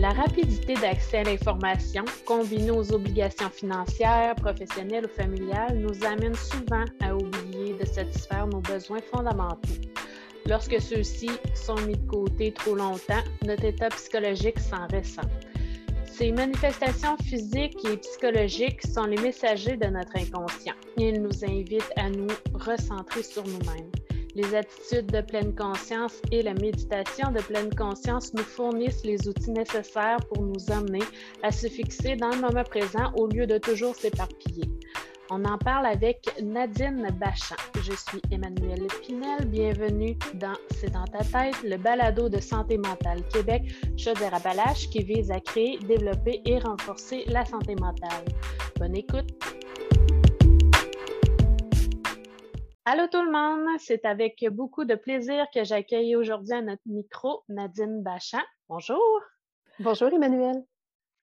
La rapidité d'accès à l'information, combinée aux obligations financières, professionnelles ou familiales, nous amène souvent à oublier de satisfaire nos besoins fondamentaux. Lorsque ceux-ci sont mis de côté trop longtemps, notre état psychologique s'en ressent. Ces manifestations physiques et psychologiques sont les messagers de notre inconscient. Ils nous invitent à nous recentrer sur nous-mêmes. Les attitudes de pleine conscience et la méditation de pleine conscience nous fournissent les outils nécessaires pour nous amener à se fixer dans le moment présent au lieu de toujours s'éparpiller. On en parle avec Nadine Bachan. Je suis Emmanuelle Pinel. Bienvenue dans C'est dans ta tête, le balado de santé mentale Québec Chaudière-Appalaches qui vise à créer, développer et renforcer la santé mentale. Bonne écoute! Allô tout le monde, c'est avec beaucoup de plaisir que j'accueille aujourd'hui à notre micro Nadine Bachan. Bonjour. Bonjour Emmanuel.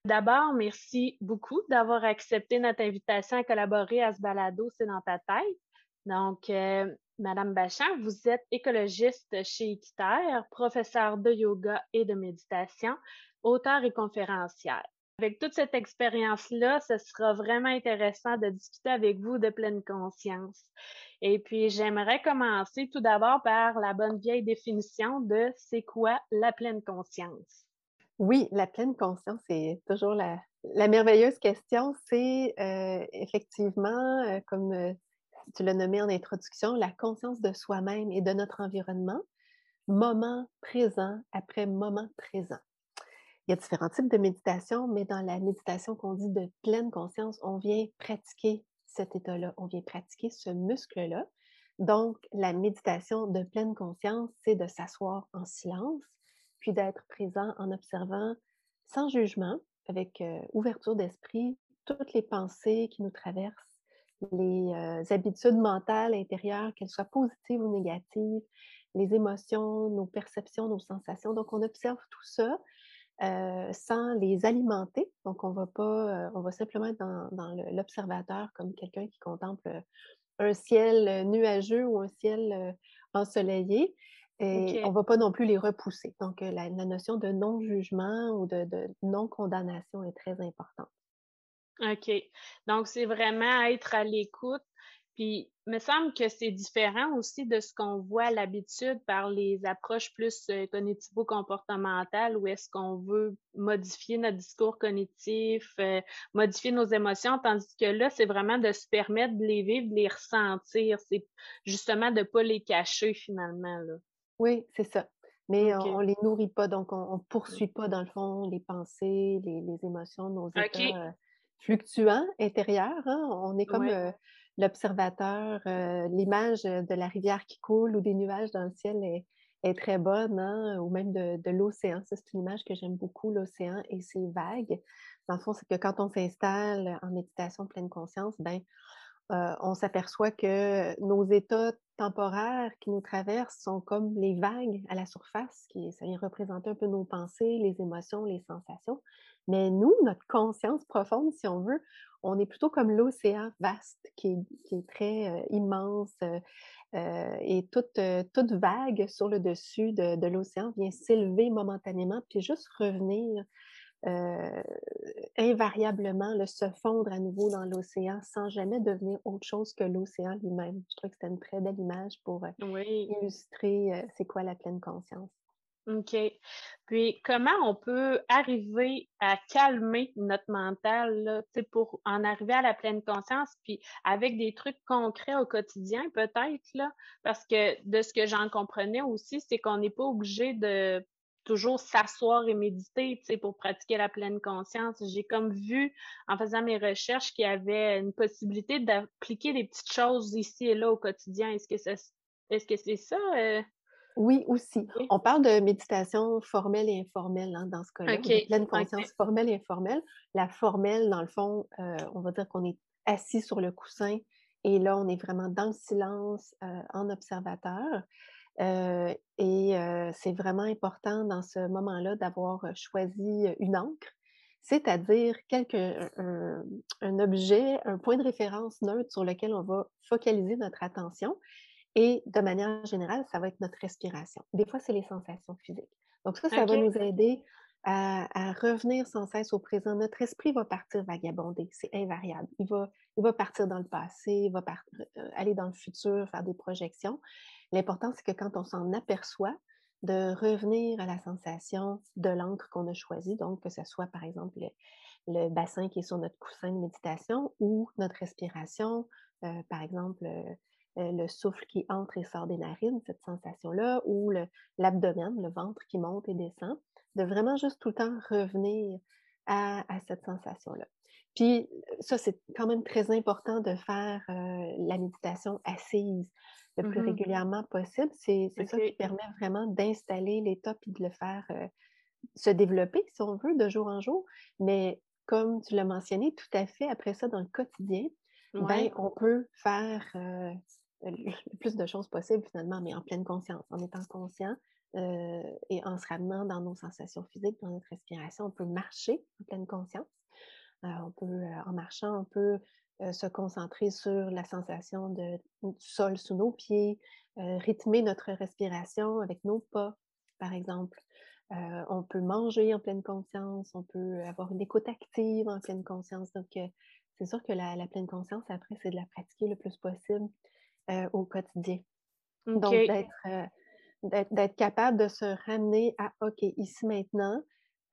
D'abord, merci beaucoup d'avoir accepté notre invitation à collaborer à ce balado C'est dans ta tête. Donc, euh, Madame Bachan, vous êtes écologiste chez Équiterre, professeure de yoga et de méditation, auteur et conférencière. Avec toute cette expérience-là, ce sera vraiment intéressant de discuter avec vous de pleine conscience. Et puis, j'aimerais commencer tout d'abord par la bonne vieille définition de c'est quoi la pleine conscience. Oui, la pleine conscience, c'est toujours la, merveilleuse question. C'est euh, effectivement, euh, comme euh, tu l'as nommé en introduction, la conscience de soi-même et de notre environnement, moment présent après moment présent. Il y a différents types de méditation, mais dans la méditation qu'on dit de pleine conscience, on vient pratiquer cet état-là, on vient pratiquer ce muscle-là. Donc, la méditation de pleine conscience, c'est de s'asseoir en silence, puis d'être présent en observant sans jugement, avec ouverture d'esprit, toutes les pensées qui nous traversent, les habitudes mentales intérieures, qu'elles soient positives ou négatives, les émotions, nos perceptions, nos sensations. Donc, on observe tout ça sans les alimenter. Donc, on va pas, on va simplement être dans, l'observateur comme quelqu'un qui contemple un ciel nuageux ou un ciel ensoleillé. Et on ne va pas non plus les repousser. Donc, la, notion de non-jugement ou de, de non-condamnation est très importante. OK. Donc, c'est vraiment être à l'écoute puis, il me semble que c'est différent aussi de ce qu'on voit à l'habitude par les approches plus euh, cognitivo-comportementales où est-ce qu'on veut modifier notre discours cognitif, euh, modifier nos émotions, tandis que là, c'est vraiment de se permettre de les vivre, de les ressentir. C'est justement de ne pas les cacher finalement. Là. Oui, c'est ça. Mais on ne les nourrit pas, donc on ne poursuit pas, dans le fond, les pensées, les, émotions, nos états euh, fluctuants intérieurs. Hein. On est comme l'observateur, euh, l'image de la rivière qui coule ou des nuages dans le ciel est, très bonne, hein, ou même de, l'océan. Ça, c'est une image que j'aime beaucoup, l'océan et ses vagues. Dans le fond, c'est que quand on s'installe en méditation pleine conscience, ben, euh, on s'aperçoit que nos états temporaires qui nous traversent sont comme les vagues à la surface, qui ça vient représenter un peu nos pensées, les émotions, les sensations. Mais nous, notre conscience profonde, si on veut, on est plutôt comme l'océan vaste qui est, très euh, immense euh, euh, et toute, toute vague sur le dessus de, l'océan vient s'élever momentanément puis juste revenir invariablement le se fondre à nouveau dans l'océan sans jamais devenir autre chose que l'océan lui-même. Je trouve que c'était une très belle image pour illustrer c'est quoi la pleine conscience. OK. Puis, comment on peut arriver à calmer notre mental, là, pour en arriver à la pleine conscience, puis avec des trucs concrets au quotidien, peut-être, là, parce que de ce que j'en comprenais aussi, c'est qu'on n'est pas obligé de toujours s'asseoir et méditer, pour pratiquer la pleine conscience. J'ai comme vu, en faisant mes recherches, qu'il y avait une possibilité d'appliquer des petites choses ici et là au quotidien. Est-ce que c'est est-ce que c'est ça? Euh? Oui, aussi. On parle de méditation formelle et informelle hein, dans ce cas-là. Pleine conscience formelle et informelle. La formelle, dans le fond, euh, on va dire qu'on est assis sur le coussin et là, on est vraiment dans le silence, euh, en observateur. Euh, et c'est vraiment important dans ce moment-là d'avoir choisi une encre, c'est-à-dire quelque, un objet, un point de référence neutre sur lequel on va focaliser notre attention et de manière générale, ça va être notre respiration. Des fois, c'est les sensations physiques. Donc ça, ça va nous aider à, revenir sans cesse au présent. Notre esprit va partir vagabonder, c'est invariable. Il va, il va partir dans le passé, il va euh, aller dans le futur, faire des projections. L'important, c'est que quand on s'en aperçoit, de revenir à la sensation de l'encre qu'on a choisie, donc que ce soit par exemple le, bassin qui est sur notre coussin de méditation ou notre respiration, euh, par exemple euh, le souffle qui entre et sort des narines, cette sensation-là, ou l'abdomen, le, ventre qui monte et descend de vraiment juste tout le temps revenir à, cette sensation-là. Puis ça, c'est quand même très important de faire la méditation assise le plus mmh régulièrement possible. C'est ça qui permet vraiment d'installer l'état puis de le faire se développer, si on veut, de jour en jour. Mais comme tu l'as mentionné, tout à fait, après ça, dans le quotidien, ben, on peut faire le plus de choses possibles finalement, mais en pleine conscience, en étant conscient euh, et en se ramenant dans nos sensations physiques, dans notre respiration, on peut marcher en pleine conscience. Euh, on peut, euh, en marchant, on peut se concentrer sur la sensation de, du sol sous nos pieds, rythmer notre respiration avec nos pas, par exemple. on peut manger en pleine conscience, on peut avoir une écoute active en pleine conscience. Donc, c'est sûr que la, pleine conscience, après, c'est de la pratiquer le plus possible au quotidien. Donc, d'être d'être capable de se ramener à OK, ici maintenant,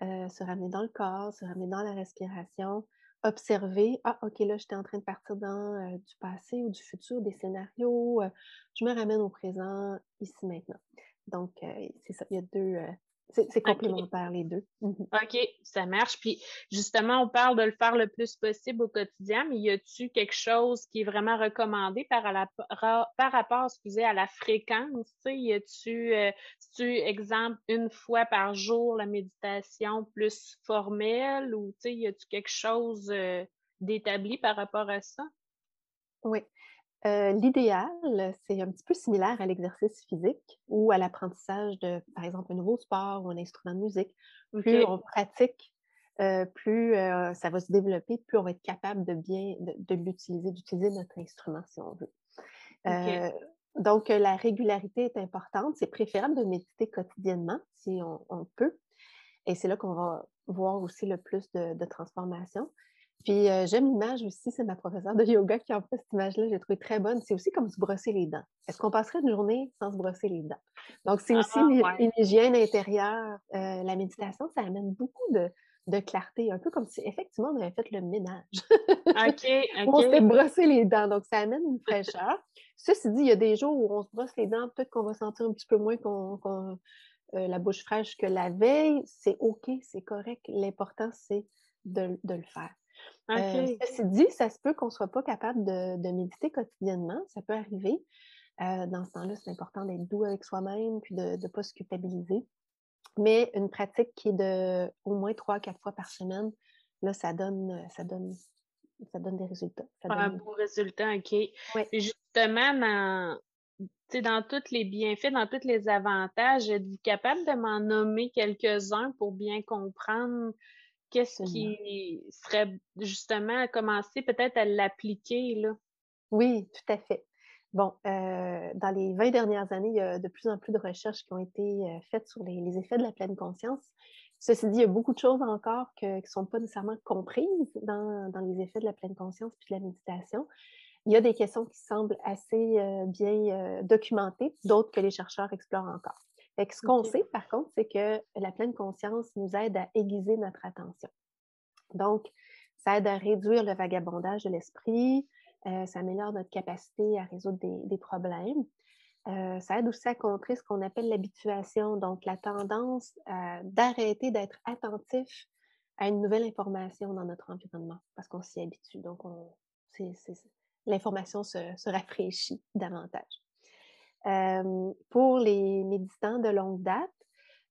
euh, se ramener dans le corps, se ramener dans la respiration, observer Ah, OK, là, j'étais en train de partir dans du passé ou du futur, des scénarios. Je me ramène au présent, ici maintenant. Donc, c'est ça, il y a deux, c'est complémentaire, les deux. Mmh OK, ça marche. Puis justement, on parle de le faire le plus possible au quotidien, mais y a-tu quelque chose qui est vraiment recommandé par, par rapport excusez, à la fréquence? Y a-tu, euh, tu exemple, une fois par jour la méditation plus formelle ou y a-tu quelque chose euh, d'établi par rapport à ça? Oui. Euh, l'idéal, c'est un petit peu similaire à l'exercice physique ou à l'apprentissage de, par exemple, un nouveau sport ou un instrument de musique. Plus on pratique, euh, plus euh, ça va se développer, plus on va être capable de bien de, l'utiliser, d'utiliser notre instrument si on veut. donc, la régularité est importante. C'est préférable de méditer quotidiennement si on, peut. Et c'est là qu'on va voir aussi le plus de, de transformation. Puis j'aime l'image aussi, c'est ma professeure de yoga qui a fait cette image-là, j'ai trouvé très bonne. C'est aussi comme se brosser les dents. Est-ce qu'on passerait une journée sans se brosser les dents? Donc, c'est aussi ah, une, hygiène intérieure. la méditation, ça amène beaucoup de, clarté, un peu comme si effectivement on avait fait le ménage. OK, OK. on s'est brossé les dents, donc ça amène une fraîcheur. Ceci dit, il y a des jours où on se brosse les dents, peut-être qu'on va sentir un petit peu moins qu'on, la bouche fraîche que la veille. C'est OK, c'est correct. L'important, c'est de, le faire. Euh, ceci dit, ça se peut qu'on ne soit pas capable de, méditer quotidiennement. Ça peut arriver. Euh, dans ce temps-là, c'est important d'être doux avec soi-même puis de ne pas se culpabiliser. Mais une pratique qui est de au moins trois, quatre fois par semaine, là, ça donne, ça donne, ça donne des résultats. Un bon résultat, OK. Justement, dans, dans tous les bienfaits, dans tous les avantages, êtes-vous capable de m'en nommer quelques-uns pour bien comprendre qu'est-ce qui serait justement à commencer peut-être à l'appliquer, là? Oui, tout à fait. Bon, euh, dans les 20 dernières années, il y a de plus en plus de recherches qui ont été euh, faites sur les, effets de la pleine conscience. Ceci dit, il y a beaucoup de choses encore qui ne sont pas nécessairement comprises dans, les effets de la pleine conscience puis de la méditation. Il y a des questions qui semblent assez euh, bien documentées, d'autres que les chercheurs explorent encore ce qu'on sait, par contre, c'est que la pleine conscience nous aide à aiguiser notre attention. Donc, ça aide à réduire le vagabondage de l'esprit, euh, ça améliore notre capacité à résoudre des, problèmes. Euh, ça aide aussi à contrer ce qu'on appelle l'habituation, donc la tendance d'arrêter d'être attentif à une nouvelle information dans notre environnement parce qu'on s'y habitue. Donc, l'information se rafraîchit davantage pour les méditants de longue date,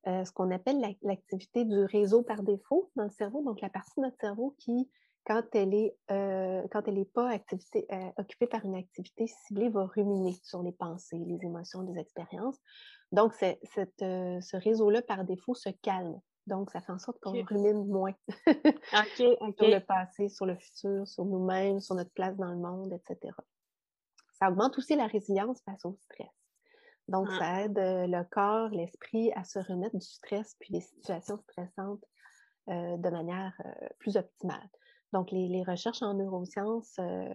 ce qu'on appelle l'activité du réseau par défaut dans le cerveau, donc la partie de notre cerveau qui, quand elle n'est elle pas activité, occupée par une activité ciblée, va ruminer sur les pensées, les émotions, les expériences. Donc, cette, ce réseau-là, par défaut, se calme. Donc, ça fait en sorte qu'on rumine moins sur le passé, sur le futur, sur nous-mêmes, sur notre place dans le monde, etc. Ça augmente aussi la résilience face au stress. Donc, Ah. ça aide le corps, l'esprit à se remettre du stress puis des situations stressantes euh, de manière euh, plus optimale. Donc, les, les recherches en neurosciences euh,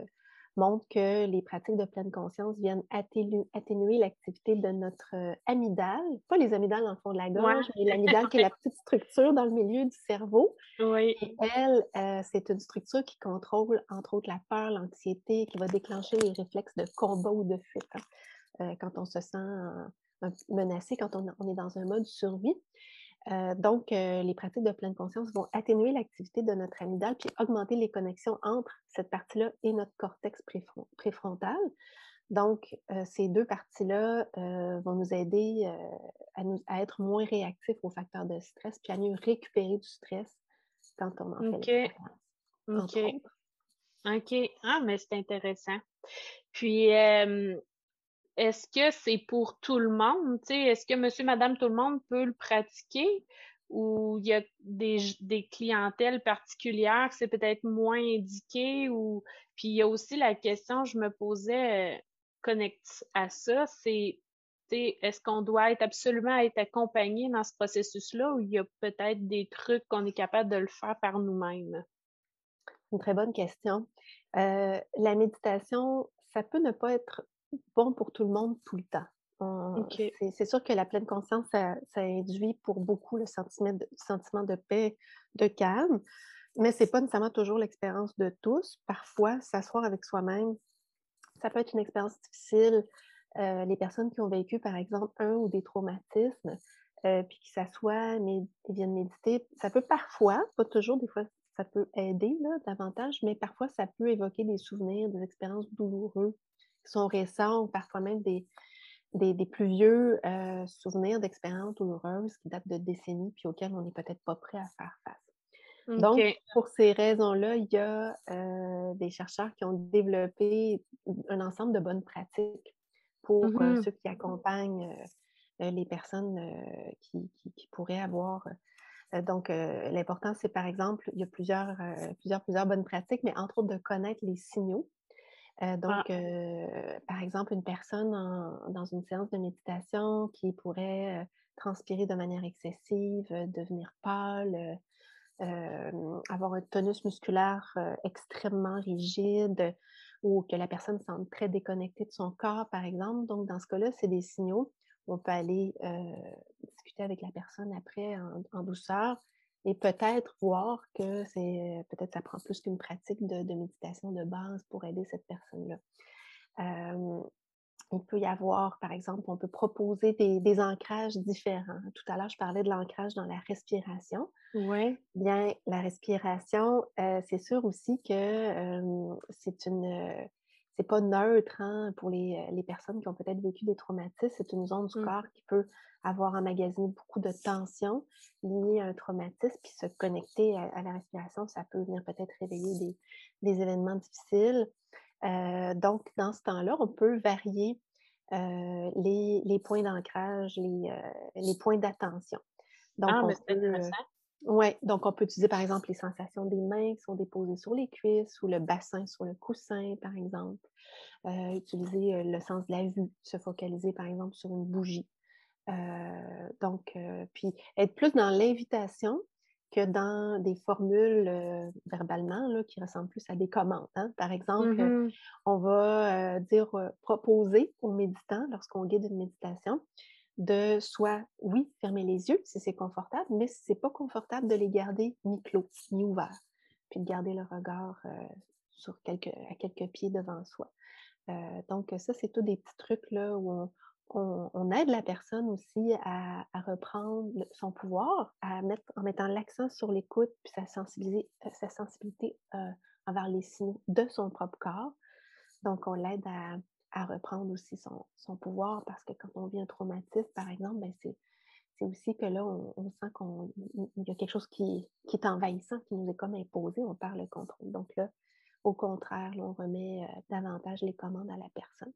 montrent que les pratiques de pleine conscience viennent atténu- atténuer l'activité de notre amygdale, pas les amygdales dans le fond de la Ouais. gorge, mais l'amygdale qui est la petite structure dans le milieu du cerveau. Oui. Et elle, c'est une structure qui contrôle, entre autres, la peur, l'anxiété, qui va déclencher les réflexes de combat ou de fuite hein, euh, quand on se sent euh, menacé, quand on, on est dans un mode survie. Euh, donc, euh, les pratiques de pleine conscience vont atténuer l'activité de notre amygdale puis augmenter les connexions entre cette partie-là et notre cortex préfron- préfrontal. Donc, euh, ces deux parties-là vont nous aider à, nous- à être moins réactifs aux facteurs de stress puis à mieux récupérer du stress quand on en fait OK. OK. Ah, mais c'est intéressant. Puis, est-ce que c'est pour tout le monde? Est-ce que monsieur, madame, tout le monde peut le pratiquer? Ou il y a des clientèles particulières que c'est peut-être moins indiqué? Ou puis il y a aussi la question, je me posais, heu, connecte à ça, c'est, est-ce qu'on doit être absolument être accompagné dans ce processus-là ou il y a peut-être des trucs qu'on est capable de le faire par nous-mêmes? Une très bonne question. Euh, la méditation, ça peut ne pas être bon pour tout le monde tout le temps. OK. C'est sûr que la pleine conscience, ça, ça induit pour beaucoup le sentiment de, sentiment de paix, de calme, mais c'est pas nécessairement toujours l'expérience de tous. Parfois, s'asseoir avec soi-même, ça peut être une expérience difficile. Euh, les personnes qui ont vécu, par exemple, un ou des traumatismes, euh, puis qui s'assoient mais, et viennent méditer, ça peut parfois, pas toujours, des fois, ça peut aider là, davantage, mais parfois, ça peut évoquer des souvenirs, des expériences douloureuses sont récents ou parfois même des, des, des plus vieux euh, souvenirs d'expériences douloureuses qui datent de décennies puis auxquelles on n'est peut-être pas prêt à faire face. Donc, pour ces raisons-là, il y a euh, des chercheurs qui ont développé un ensemble de bonnes pratiques pour euh, Mmh ceux qui accompagnent les personnes qui, qui- qui pourraient avoir. donc, euh, l'important, c'est par exemple, il y a plusieurs, euh, plusieurs, plusieurs bonnes pratiques, mais entre autres de connaître les signaux. Euh, Ah. donc, euh, par exemple, une personne en- dans une séance de méditation qui pourrait euh, transpirer de manière excessive, devenir pâle, avoir un tonus musculaire extrêmement rigide ou que la personne semble très déconnectée de son corps, par exemple. Donc, dans ce cas-là, c'est des signaux on peut aller discuter avec la personne après en, en douceur et peut-être voir que c'est peut-être ça prend plus qu'une pratique de, de méditation de base pour aider cette personne-là. Euh, il peut y avoir, par exemple, on peut proposer des, des ancrages différents. Tout à l'heure, je parlais de l'ancrage dans la respiration. Ouais. Bien, la respiration, euh, c'est sûr aussi que euh, c'est une, c'est pas neutre hein, pour les, les personnes qui ont peut-être vécu des traumatismes. C'est une zone du Mmh. corps qui peut avoir emmagasiné beaucoup de tension liée à un traumatisme, puis se connecter à, à la respiration, ça peut venir peut-être réveiller des, des événements difficiles. Euh, donc, dans ce temps-là, on peut varier euh, les, les points d'ancrage, les, euh, les points d'attention. Donc, Ah, on mais c'est peut, euh. Oui, donc on peut utiliser par exemple les sensations des mains qui sont déposées sur les cuisses ou le bassin sur le coussin, par exemple. Euh, utiliser euh, le sens de la vue, se focaliser par exemple sur une bougie. Euh, donc, euh, puis être plus dans l'invitation que dans des formules verbalement là, qui ressemblent plus à des commandes. hein. Par exemple, Mmh on va dire, proposer aux méditants, lorsqu'on guide une méditation, de soit, oui, fermer les yeux si c'est confortable, mais si c'est pas confortable, de les garder mi-clos, mi-ouverts, puis de garder le regard euh, sur quelques, à quelques pieds devant soi. Euh, donc, ça, c'est tous des petits trucs là, où on, aide la personne aussi à, reprendre son pouvoir, à mettre, en mettant l'accent sur l'écoute, puis sa sensibilité, euh, sa sensibilité envers les signaux de son propre corps. Donc, on l'aide à, à reprendre aussi son, son pouvoir parce que quand on vit un traumatisme, par exemple, ben c'est, c'est aussi que là, on, on sent qu'il y a quelque chose qui, qui est envahissant, qui nous est comme imposé, on perd le contrôle. Donc là, au contraire, là, on remet euh, davantage les commandes à la personne.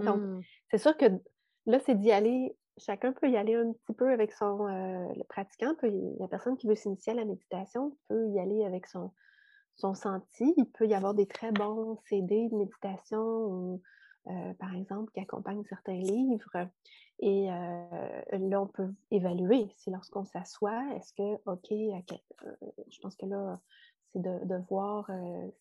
Donc, Mmh. c'est sûr que là, c'est d'y aller, chacun peut y aller un petit peu avec son, euh, le pratiquant, peut y- la personne qui veut s'initier à la méditation peut y aller avec son, son senti. Il peut y avoir des très bons CD de méditation ou par exemple, qui accompagnent certains livres. Et là, on peut évaluer si lorsqu'on s'assoit, est-ce que, OK, je pense que là, c'est de, voir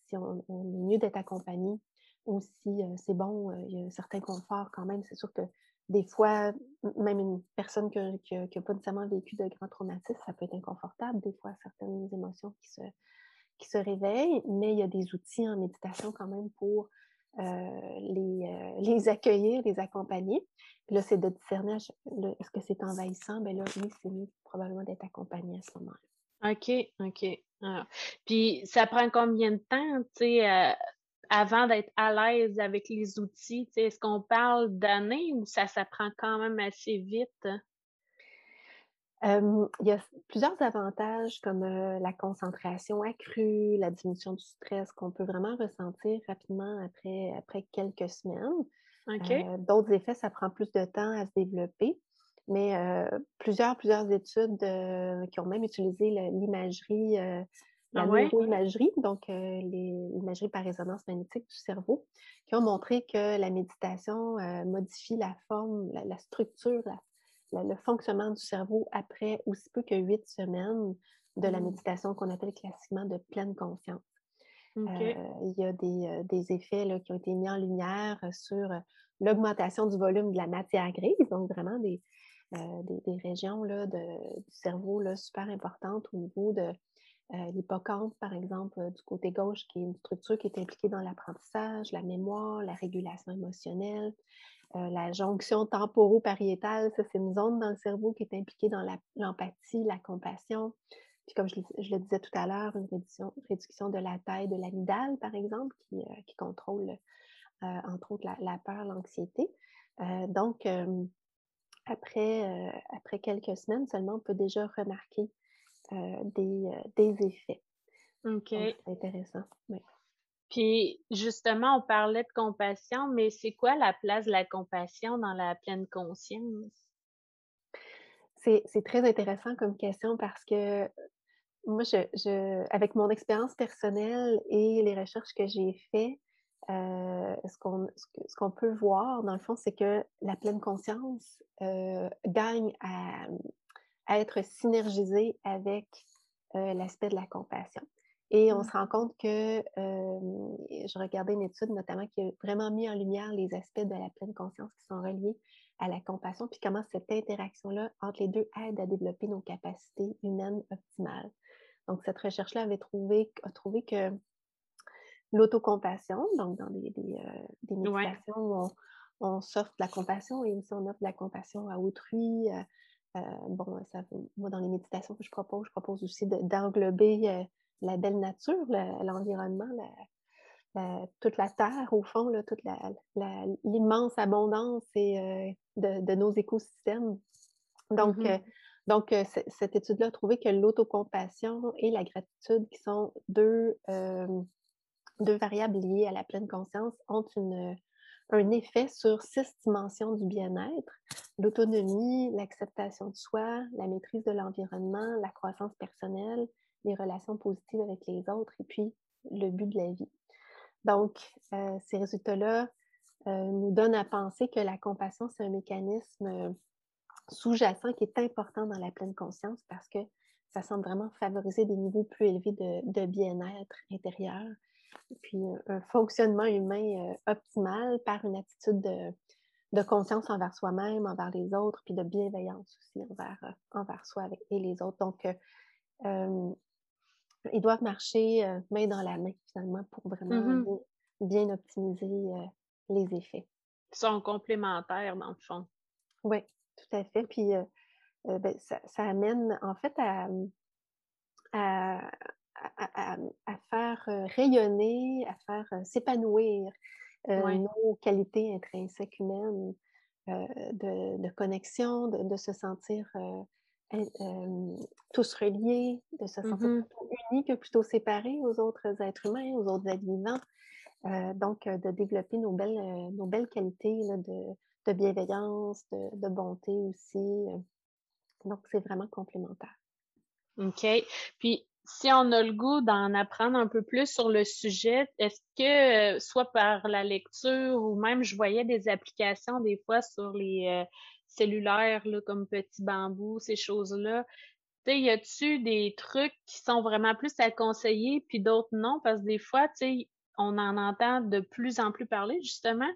si on, est mieux d'être accompagné ou si c'est bon, il y a un certain confort quand même. C'est sûr que des fois, même une personne qui n'a pas nécessairement vécu de grands traumatismes, ça peut être inconfortable, des fois, certaines émotions qui se, qui se réveillent, mais il y a des outils en méditation quand même pour les, les, accueillir, les accompagner. là, c'est de discerner est-ce que c'est envahissant? Bien là, oui, c'est mieux probablement d'être accompagné à ce moment-là. OK, OK. Ah. Puis ça prend combien de temps, tu sais, avant d'être à l'aise avec les outils? Est-ce qu'on parle d'années ou ça s'apprend quand même assez vite? Il y a plusieurs avantages comme la concentration accrue, la diminution du stress qu'on peut vraiment ressentir rapidement après, après quelques semaines. D'autres effets, ça prend plus de temps à se développer. Mais plusieurs, plusieurs études qui ont même utilisé l'imagerie la ah neuroimagerie, donc l'imagerie par résonance magnétique du cerveau, qui ont montré que la méditation modifie la forme, la, structure, le fonctionnement du cerveau après aussi peu que huit semaines de la mmh. méditation qu'on appelle classiquement de pleine conscience. il y a des, effets qui ont été mis en lumière sur l'augmentation du volume de la matière grise, donc vraiment des, des, régions là, du cerveau là, super importantes au niveau de euh, l'hippocampe, par exemple, euh, du côté gauche, qui est une structure qui est impliquée dans l'apprentissage, la mémoire, la régulation émotionnelle, euh, la jonction temporopariétale, ça c'est une zone dans le cerveau qui est impliquée dans l'empathie, la, compassion. Puis comme je, le disais tout à l'heure, une réduction, de la taille de l'amygdale, par exemple, qui, contrôle entre autres la, peur, l'anxiété. donc, après, après quelques semaines seulement, on peut déjà remarquer euh, des, euh, des, effets. OK. C'est intéressant. Puis justement, on parlait de compassion, mais c'est quoi la place de la compassion dans la pleine conscience? C'est très intéressant comme question parce que moi, avec mon expérience personnelle et les recherches que j'ai faites, euh, ce qu'on peut voir, dans le fond, c'est que la pleine conscience gagne à, être synergisé avec l'aspect de la compassion. Et on se rend compte que, je regardais une étude notamment qui a vraiment mis en lumière les aspects de la pleine conscience qui sont reliés à la compassion, puis comment cette interaction-là entre les deux aide à développer nos capacités humaines optimales. Donc, cette recherche-là avait trouvé, a trouvé que l'autocompassion, donc dans des, des, méditations où on, on s'offre de la compassion et aussi on offre de la compassion à autrui, euh, bon, ça, moi, dans les méditations que je propose, je propose aussi d'englober la belle nature, l'environnement, toute la terre, au fond, là, toute l'immense abondance et, euh, de, nos écosystèmes. Donc, mmh donc cette étude-là a trouvé que l'autocompassion et la gratitude, qui sont deux, deux variables liées à la pleine conscience, ont une, un effet sur six dimensions du bien-être, l'autonomie, l'acceptation de soi, la maîtrise de l'environnement, la croissance personnelle, les relations positives avec les autres et puis le but de la vie. Donc, euh, ces résultats-là euh, nous donnent à penser que la compassion, c'est un mécanisme sous-jacent qui est important dans la pleine conscience parce que ça semble vraiment favoriser des niveaux plus élevés de bien-être intérieur puis un fonctionnement humain optimal par une attitude de, conscience envers soi-même, envers les autres, puis de bienveillance aussi envers, envers soi et les autres. Donc, ils doivent marcher main dans la main, finalement, pour vraiment mmh bien, optimiser les effets. Ils sont complémentaires, dans le fond. Oui, tout à fait. Puis, ben, ça, amène, en fait, à, à, faire rayonner, à faire s'épanouir nos qualités intrinsèques humaines de, connexion, de, se sentir tous reliés, de se sentir mmh plutôt unis que plutôt séparés aux autres êtres humains, aux autres êtres vivants. donc, de développer nos belles, nos belles qualités de, bienveillance, de, de, bonté aussi. Donc, c'est vraiment complémentaire. OK. Puis, si on a le goût d'en apprendre un peu plus sur le sujet, est-ce que, soit par la lecture ou même je voyais des applications des fois sur les cellulaires là, comme Petit Bambou, ces choses-là, tu y a-tu des trucs qui sont vraiment plus à conseiller puis d'autres non? Parce que des fois, tu on en entend de plus en plus parler, justement.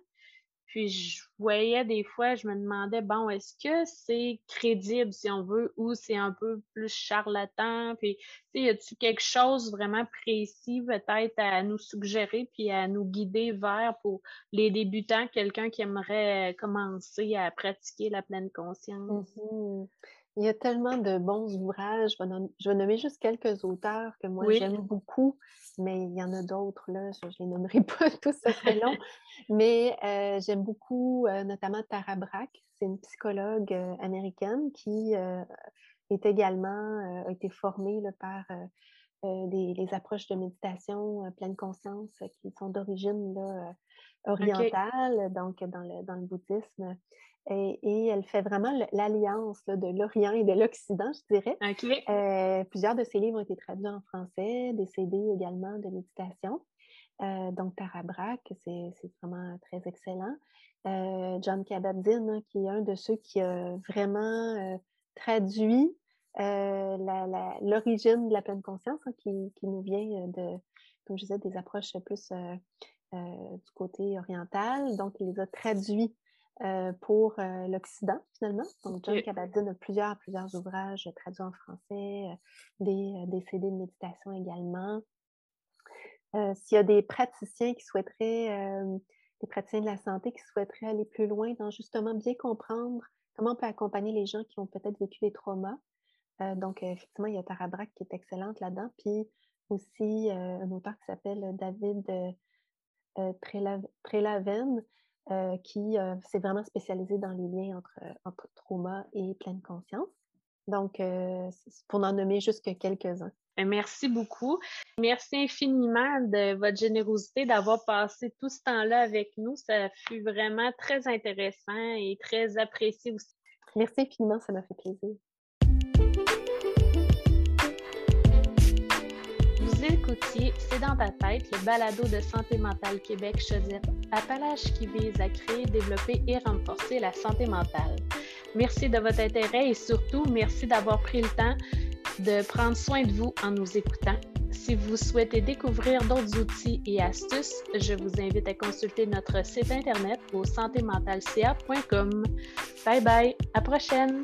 Puis je voyais des fois, je me demandais, bon, est-ce que c'est crédible, si on veut, ou c'est un peu plus charlatan? Puis, tu y a-tu quelque chose vraiment précis, peut-être, à nous suggérer, puis à nous guider vers pour les débutants, quelqu'un qui aimerait commencer à pratiquer la pleine conscience? Mmh il y a tellement de bons ouvrages. Je vais, nommer juste quelques auteurs que moi j'aime beaucoup, mais il y en a d'autres, là, je ne les nommerai pas tous, ce serait long. mais euh, j'aime beaucoup euh, notamment Tara Brach, c'est une psychologue euh, américaine qui est également, a été formée par les approches de méditation pleine conscience qui sont d'origine orientale, donc dans le, dans le bouddhisme. Et, elle fait vraiment l'alliance de l'Orient et de l'Occident, je dirais. Euh, plusieurs de ses livres ont été traduits en français, des CD également de méditation. Euh, donc, Tara Brach, c'est vraiment très excellent. Euh, John Kabat-Zinn, hein, qui est un de ceux qui a vraiment traduit l'origine de la pleine conscience, hein, qui, qui, nous vient de, comme je disais, des approches plus du côté oriental. Donc, il les a traduits euh, pour euh, l'Occident, finalement. Donc, John Kabat-Zinn a plusieurs, plusieurs ouvrages traduits en français, euh, des, des, CD de méditation également. S'il y a des praticiens qui souhaiteraient, des praticiens de la santé qui souhaiteraient aller plus loin dans justement bien comprendre comment on peut accompagner les gens qui ont peut-être vécu des traumas. donc, effectivement, il y a Tara Brach qui est excellente là-dedans. Puis aussi un auteur qui s'appelle David Trelaven, euh, qui euh, s'est vraiment spécialisé dans les liens entre, euh, entre trauma et pleine conscience. Donc, pour n'en nommer juste que quelques-uns. Merci beaucoup. Merci infiniment de votre générosité d'avoir passé tout ce temps-là avec nous. Ça fut vraiment très intéressant et très apprécié aussi. Merci infiniment, ça m'a fait plaisir. C'est dans ta tête, le balado de Santé mentale Québec Chaudière Appalaches qui vise à créer, développer et renforcer la santé mentale. Merci de votre intérêt et surtout, merci d'avoir pris le temps de prendre soin de vous en nous écoutant. Si vous souhaitez découvrir d'autres outils et astuces, je vous invite à consulter notre site internet au santémentalca.com. Bye bye, à prochaine!